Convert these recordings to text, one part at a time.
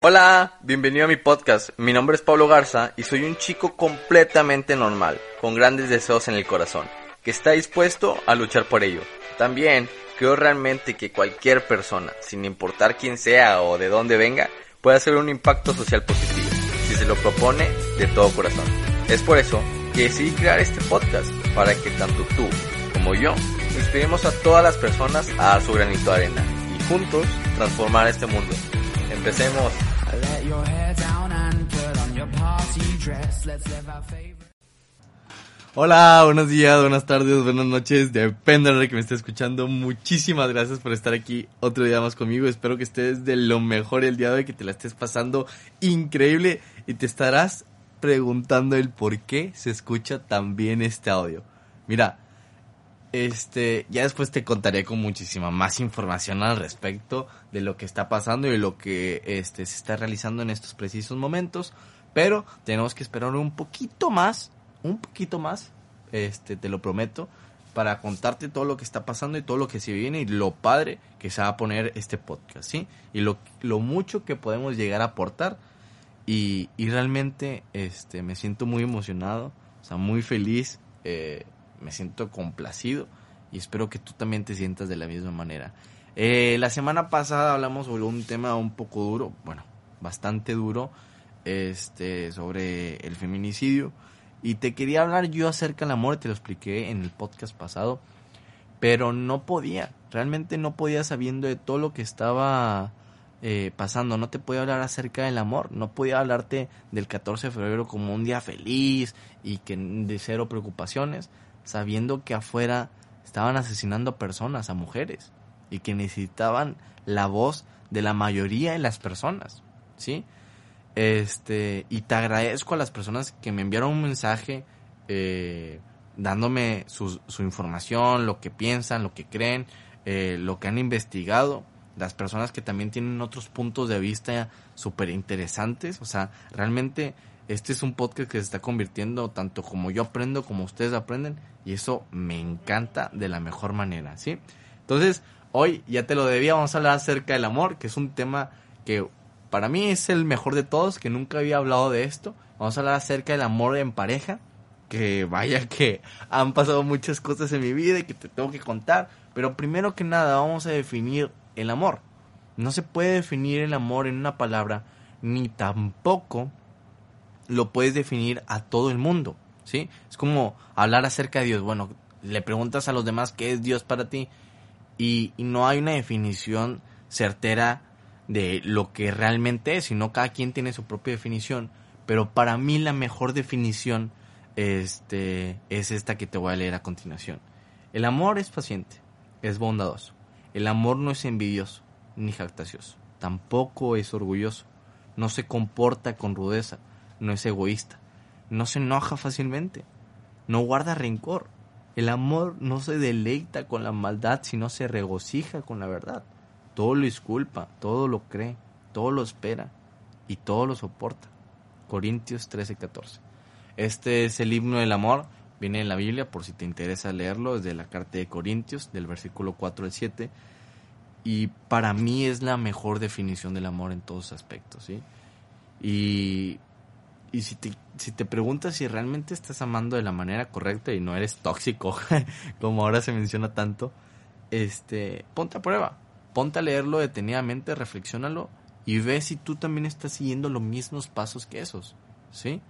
Hola, bienvenido a mi podcast. Mi nombre es Pablo Garza y soy un chico completamente normal, con grandes deseos en el corazón, que está dispuesto a luchar por ello. También creo realmente que cualquier persona, sin importar quién sea o de dónde venga, puede hacer un impacto social positivo, si se lo propone de todo corazón. Es por eso que decidí crear este podcast, para que tanto tú como yo inspiremos a todas las personas a su granito de arena y juntos transformar este mundo. Empecemos. Hola, buenos días, buenas tardes, buenas noches, depende de que me esté escuchando. Muchísimas gracias por estar aquí otro día más conmigo. Espero que estés de lo mejor el día de hoy, que te la estés pasando increíble y te estarás preguntando el por qué se escucha tan bien este audio. Mira, este, ya después te contaré con muchísima más información al respecto de lo que está pasando y lo que este, se está realizando en estos precisos momentos. Pero tenemos que esperar un poquito más, un poquito más, este, te lo prometo, para contarte todo lo que está pasando y todo lo que se viene y lo padre que se va a poner este podcast, ¿sí? Y lo, lo mucho que podemos llegar a aportar. Y, y realmente este, me siento muy emocionado, o sea, muy feliz. Eh, me siento complacido y espero que tú también te sientas de la misma manera. Eh, la semana pasada hablamos sobre un tema un poco duro, bueno, bastante duro, este, sobre el feminicidio. Y te quería hablar yo acerca del amor, te lo expliqué en el podcast pasado, pero no podía, realmente no podía sabiendo de todo lo que estaba eh, pasando, no te podía hablar acerca del amor, no podía hablarte del 14 de febrero como un día feliz y que de cero preocupaciones, sabiendo que afuera estaban asesinando a personas, a mujeres, y que necesitaban la voz de la mayoría de las personas, ¿sí? Este, y te agradezco a las personas que me enviaron un mensaje eh, dándome su, información, lo que piensan, lo que creen, eh, lo que han investigado, las personas que también tienen otros puntos de vista súper interesantes, o sea, realmente este es un podcast que se está convirtiendo tanto como yo aprendo como ustedes aprenden y eso me encanta de la mejor manera, ¿sí? Entonces, hoy ya te lo debía, vamos a hablar acerca del amor, que es un tema que para mí es el mejor de todos, que nunca había hablado de esto. Vamos a hablar acerca del amor en pareja, que vaya que han pasado muchas cosas en mi vida y que te tengo que contar, pero primero que nada vamos a definir el amor. No se puede definir el amor en una palabra, ni tampoco lo puedes definir a todo el mundo, ¿sí? Es como hablar acerca de Dios. Bueno, le preguntas a los demás qué es Dios para ti y, no hay una definición certera de lo que realmente es, sino cada quien tiene su propia definición. Pero para mí la mejor definición este, es esta que te voy a leer a continuación. El amor es paciente, es bondadoso. El amor no es envidioso ni jactacioso. Tampoco es orgulloso. No se comporta con rudeza no es egoísta, no se enoja fácilmente, no guarda rencor. El amor no se deleita con la maldad, sino se regocija con la verdad. Todo lo disculpa, todo lo cree, todo lo espera y todo lo soporta. Corintios 13:14. Este es el himno del amor, viene en la Biblia por si te interesa leerlo, es de la carta de Corintios, del versículo 4 al 7. Y para mí es la mejor definición del amor en todos aspectos, ¿sí? Y y si te, si te preguntas si realmente estás amando de la manera correcta y no eres tóxico, como ahora se menciona tanto, este, ponte a prueba, ponte a leerlo detenidamente, reflexiónalo y ve si tú también estás siguiendo los mismos pasos que esos, ¿sí?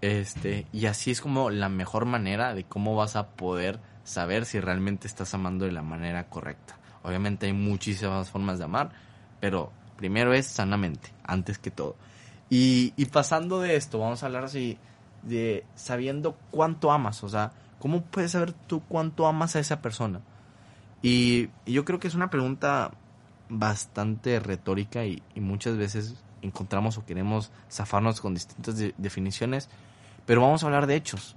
Este, y así es como la mejor manera de cómo vas a poder saber si realmente estás amando de la manera correcta. Obviamente hay muchísimas formas de amar, pero primero es sanamente, antes que todo. Y, y, pasando de esto, vamos a hablar así de sabiendo cuánto amas, o sea, ¿cómo puedes saber tú cuánto amas a esa persona? Y, yo creo que es una pregunta bastante retórica y, y, muchas veces encontramos o queremos zafarnos con distintas definiciones, pero vamos a hablar de hechos.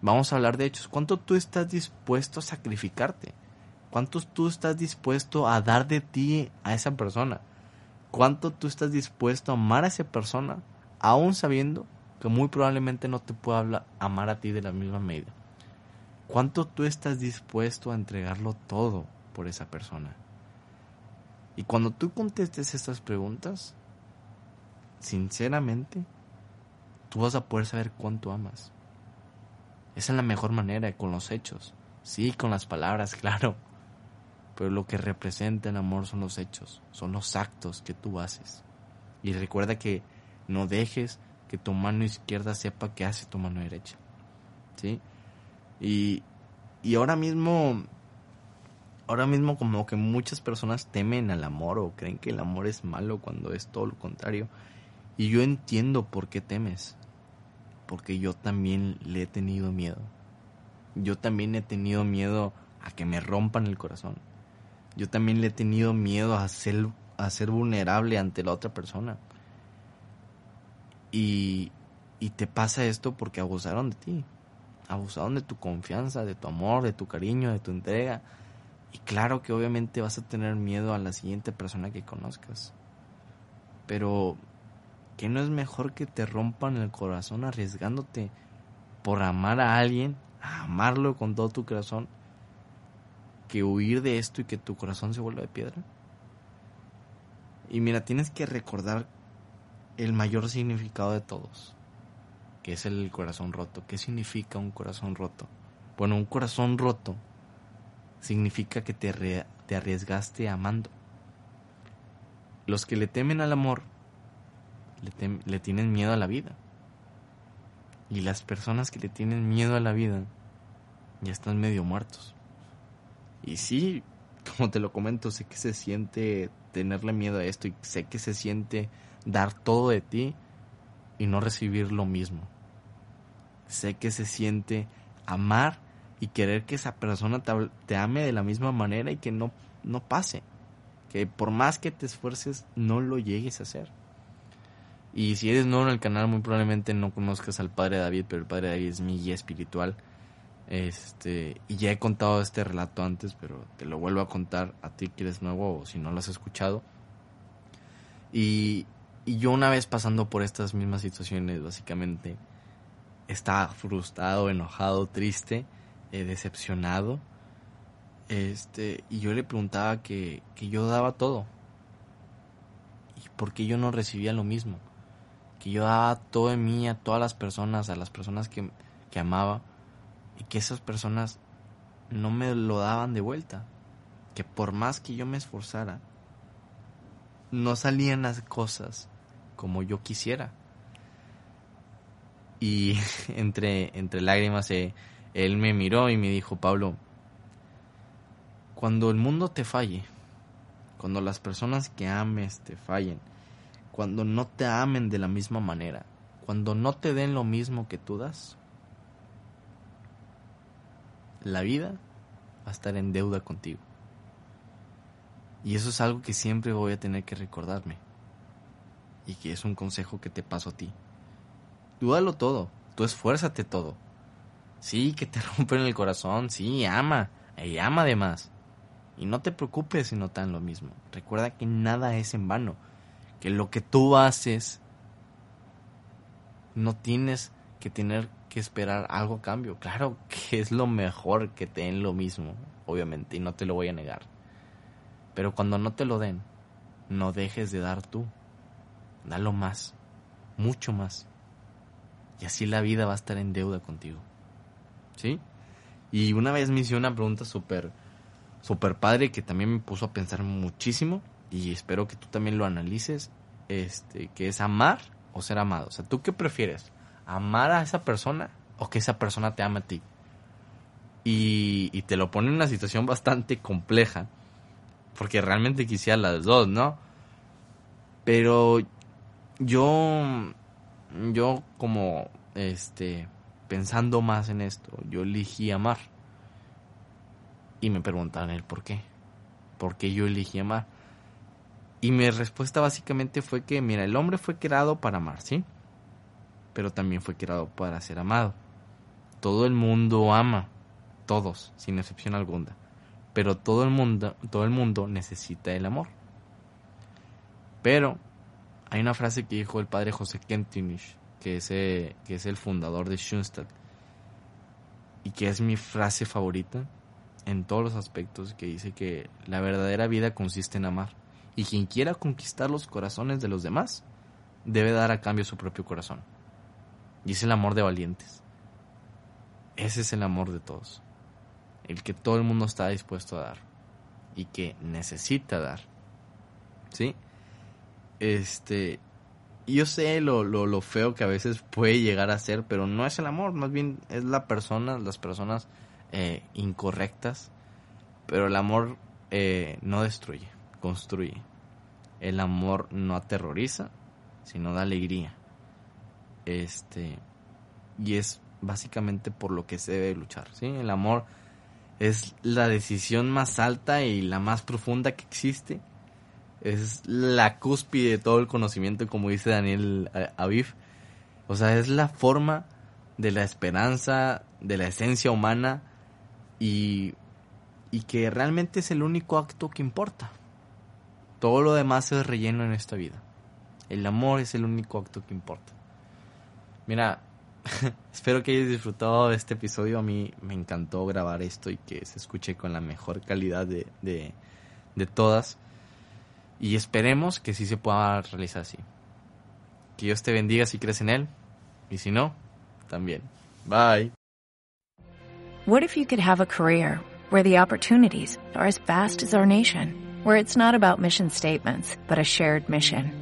Vamos a hablar de hechos. ¿Cuánto tú estás dispuesto a sacrificarte? ¿Cuánto tú estás dispuesto a dar de ti a esa persona? ¿Cuánto tú estás dispuesto a amar a esa persona, aún sabiendo que muy probablemente no te pueda amar a ti de la misma medida? ¿Cuánto tú estás dispuesto a entregarlo todo por esa persona? Y cuando tú contestes estas preguntas, sinceramente, tú vas a poder saber cuánto amas. Esa es la mejor manera, con los hechos. Sí, con las palabras, claro. Pero lo que representa el amor son los hechos, son los actos que tú haces. Y recuerda que no dejes que tu mano izquierda sepa qué hace tu mano derecha. ¿Sí? Y, y ahora mismo, ahora mismo como que muchas personas temen al amor o creen que el amor es malo cuando es todo lo contrario. Y yo entiendo por qué temes. Porque yo también le he tenido miedo. Yo también he tenido miedo a que me rompan el corazón. Yo también le he tenido miedo a ser, a ser vulnerable ante la otra persona. Y, y te pasa esto porque abusaron de ti. Abusaron de tu confianza, de tu amor, de tu cariño, de tu entrega. Y claro que obviamente vas a tener miedo a la siguiente persona que conozcas. Pero ¿Qué no es mejor que te rompan el corazón arriesgándote por amar a alguien, a amarlo con todo tu corazón, que huir de esto y que tu corazón se vuelva de piedra? Y mira, tienes que recordar el mayor significado de todos, que es el corazón roto. ¿Qué significa un corazón roto? Bueno, un corazón roto significa que te, te arriesgaste amando. Los que le temen al amor le, tienen miedo a la vida. Y las personas que le tienen miedo a la vida ya están medio muertos. Y sí, como te lo comento, sé que se siente tenerle miedo a esto y sé que se siente dar todo de ti y no recibir lo mismo. Sé que se siente amar y querer que esa persona te, te, ame de la misma manera y que no, no pase. Que por más que te esfuerces, no lo llegues a hacer. Y si eres nuevo en el canal, muy probablemente no conozcas al padre David, pero el padre David es mi guía espiritual. Este, y ya he contado este relato antes, pero te lo vuelvo a contar a ti que eres nuevo o si no lo has escuchado. Y, y yo una vez pasando por estas mismas situaciones, básicamente, estaba frustrado, enojado, triste, eh, decepcionado. Este, y yo le preguntaba que, que yo daba todo. ¿Y por qué yo no recibía lo mismo? que yo daba todo de mí a todas las personas, a las personas que, que amaba, y que esas personas no me lo daban de vuelta. Que por más que yo me esforzara, no salían las cosas como yo quisiera. Y entre, entre lágrimas eh, él me miró y me dijo, Pablo, cuando el mundo te falle, cuando las personas que ames te fallen, cuando no te amen de la misma manera, cuando no te den lo mismo que tú das, la vida va a estar en deuda contigo. Y eso es algo que siempre voy a tener que recordarme. Y que es un consejo que te paso a ti. Dúdalo todo, tú esfuérzate todo. Sí, que te rompen el corazón, sí, ama, y ama además. Y no te preocupes si no te dan lo mismo. Recuerda que nada es en vano que lo que tú haces no tienes que tener que esperar algo cambio. Claro que es lo mejor que te den lo mismo, obviamente, y no te lo voy a negar. Pero cuando no te lo den, no dejes de dar tú. Dalo más, mucho más. Y así la vida va a estar en deuda contigo. ¿Sí? Y una vez me hice una pregunta súper, súper padre que también me puso a pensar muchísimo y espero que tú también lo analices, este, que es amar o ser amado. O sea, ¿tú qué prefieres? ¿Amar a esa persona o que esa persona te ame a ti? Y, y te lo pone en una situación bastante compleja, porque realmente quisiera las dos, ¿no? Pero yo, yo como, este, pensando más en esto, yo elegí amar. Y me preguntaron el por qué. ¿Por qué yo elegí amar? Y mi respuesta básicamente fue que, mira, el hombre fue creado para amar, ¿sí? Pero también fue creado para ser amado. Todo el mundo ama, todos, sin excepción alguna. Pero todo el mundo, todo el mundo necesita el amor. Pero hay una frase que dijo el padre José Kentinich, que es, eh, que es el fundador de Schoenstatt, y que es mi frase favorita en todos los aspectos, que dice que la verdadera vida consiste en amar. Y quien quiera conquistar los corazones de los demás, debe dar a cambio su propio corazón. Y es el amor de valientes. Ese es el amor de todos. El que todo el mundo está dispuesto a dar. Y que necesita dar. ¿Sí? Este. Yo sé lo, lo, feo que a veces puede llegar a ser, pero no es el amor, más bien es la persona, las personas eh, incorrectas. Pero el amor eh, no destruye, construye. El amor no aterroriza, sino da alegría. Este. Y es básicamente por lo que se debe luchar, ¿sí? El amor es la decisión más alta y la más profunda que existe. Es la cúspide de todo el conocimiento, como dice Daniel Aviv. O sea, es la forma de la esperanza, de la esencia humana y, y que realmente es el único acto que importa. Todo lo demás es relleno en esta vida. El amor es el único acto que importa. Mira, espero que hayas disfrutado de este episodio. A mí me encantó grabar esto y que se escuche con la mejor calidad de, de, todas. Y esperemos que sí se pueda realizar así. Que Dios te bendiga si crees en Él. Y si no, también. Bye. What if you could have a career where the opportunities are as vast as our nation? Where it's not about mission statements, but a shared mission?